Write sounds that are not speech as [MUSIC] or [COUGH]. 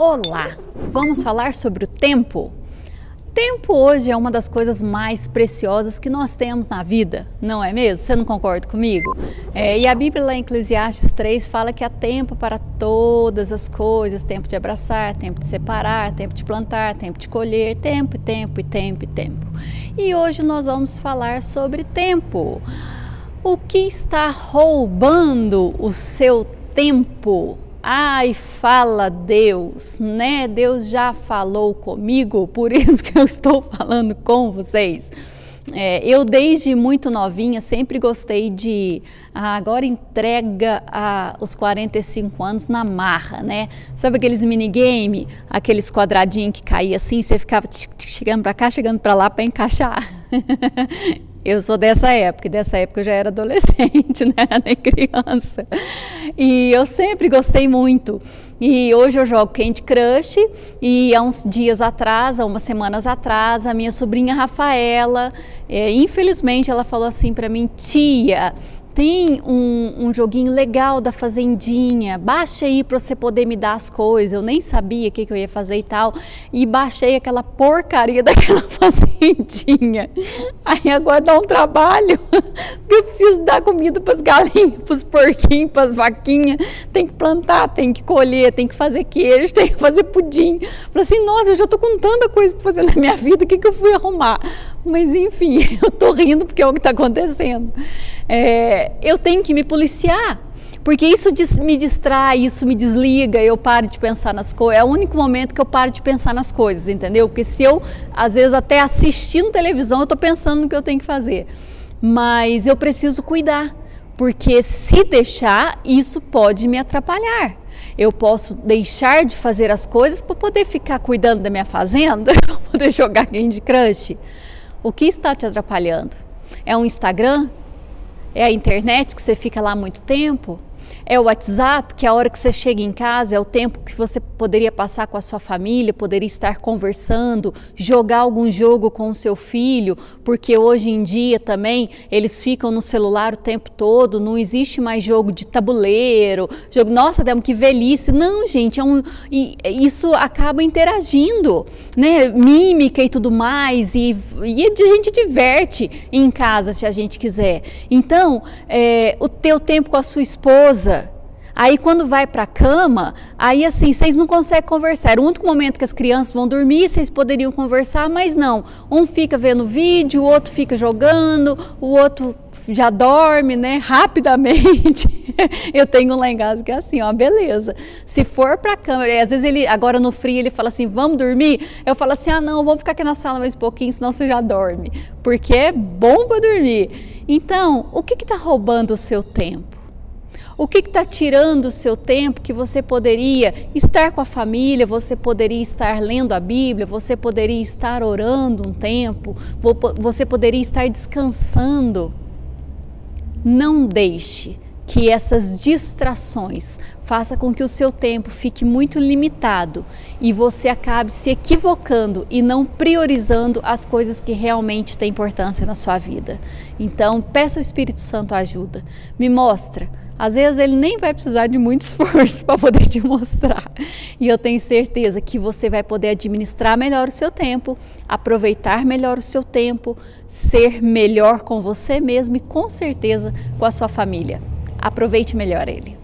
Olá! Vamos falar sobre o tempo? Tempo hoje é uma das coisas mais preciosas que nós temos na vida, não é mesmo? Você não concorda comigo? É, e a Bíblia lá em Eclesiastes 3 fala que há tempo para todas as coisas: tempo de abraçar, tempo de separar, tempo de plantar, tempo de colher, tempo, tempo e tempo e tempo. E hoje nós vamos falar sobre tempo. O que está roubando o seu tempo? Ai, fala Deus, né? Deus já falou comigo, por [LAUGHS] isso que eu estou falando com vocês. É, eu, desde muito novinha, sempre gostei de. Ah, agora entrega ah, os 45 anos na marra, né? Sabe aqueles minigame, aqueles quadradinhos que caía assim, você ficava chegando para cá, chegando para lá para encaixar? [LAUGHS] Eu sou dessa época, e dessa época eu já era adolescente, [LAUGHS] né? Nem criança. E eu sempre gostei muito. E hoje eu jogo Candy Crush e há uns dias atrás, há umas semanas atrás, a minha sobrinha Rafaela, é, infelizmente ela falou assim para mim, tia, tem um, um, joguinho legal da Fazendinha, baixa aí para você poder me dar as coisas. Eu nem sabia o que, que eu ia fazer e tal. E baixei aquela porcaria [LAUGHS] daquela Fazendinha. Aí agora dá um trabalho, [LAUGHS] porque eu preciso dar comida para as galinhas, para os porquinhos, para as vaquinhas. Tem que plantar, tem que colher, tem que fazer queijo, [LAUGHS] tem que fazer pudim. Falei assim, nossa, eu já estou com tanta coisa para fazer na minha vida, o que, que eu fui arrumar? Mas enfim, [LAUGHS] eu estou rindo porque é o que está acontecendo. É, eu tenho que me policiar, porque isso me distrai, isso me desliga, eu paro de pensar nas coisas. É o único momento que eu paro de pensar nas coisas, entendeu? Porque se eu, às vezes, até assistindo televisão, eu estou pensando no que eu tenho que fazer. Mas eu preciso cuidar, porque se deixar, isso pode me atrapalhar. Eu posso deixar de fazer as coisas para poder ficar cuidando da minha fazenda, [LAUGHS] para poder jogar Candy Crush. O que está te atrapalhando? É um Instagram? É a internet que você fica lá muito tempo? É o WhatsApp, que a hora que você chega em casa é o tempo que você poderia passar com a sua família, poderia estar conversando, jogar algum jogo com o seu filho, porque hoje em dia também eles ficam no celular o tempo todo, não existe mais jogo de tabuleiro, jogo, nossa, demos que velhice. Não, gente, é um, isso acaba interagindo, né? Mímica e tudo mais, e, e a gente diverte em casa se a gente quiser. Então, é, o teu tempo com a sua esposa, Aí quando vai para a cama, aí assim, vocês não conseguem conversar. O único momento que as crianças vão dormir, vocês poderiam conversar, mas não. Um fica vendo vídeo, o outro fica jogando, o outro já dorme, né, [LAUGHS] rapidamente. Eu tenho um lá em casa que é assim, ó, beleza. Se for para a cama, às vezes ele, agora no frio, ele fala assim, vamos dormir? Eu falo assim, ah não, vamos ficar aqui na sala mais um pouquinho, senão você já dorme. Porque é bom para dormir. Então, o que está roubando o seu tempo? O que está tirando o seu tempo que você poderia estar com a família, você poderia estar lendo a Bíblia, você poderia estar orando um tempo, você poderia estar descansando? Não deixe que essas distrações façam com que o seu tempo fique muito limitado e você acabe se equivocando e não priorizando as coisas que realmente têm importância na sua vida. Então, peça ao Espírito Santo ajuda. Me mostra às vezes ele nem vai precisar de muito [LAUGHS] esforço para poder te mostrar. E eu tenho certeza que você vai poder administrar melhor o seu tempo, aproveitar melhor o seu tempo, ser melhor com você mesmo e com certeza com a sua família. Aproveite melhor ele.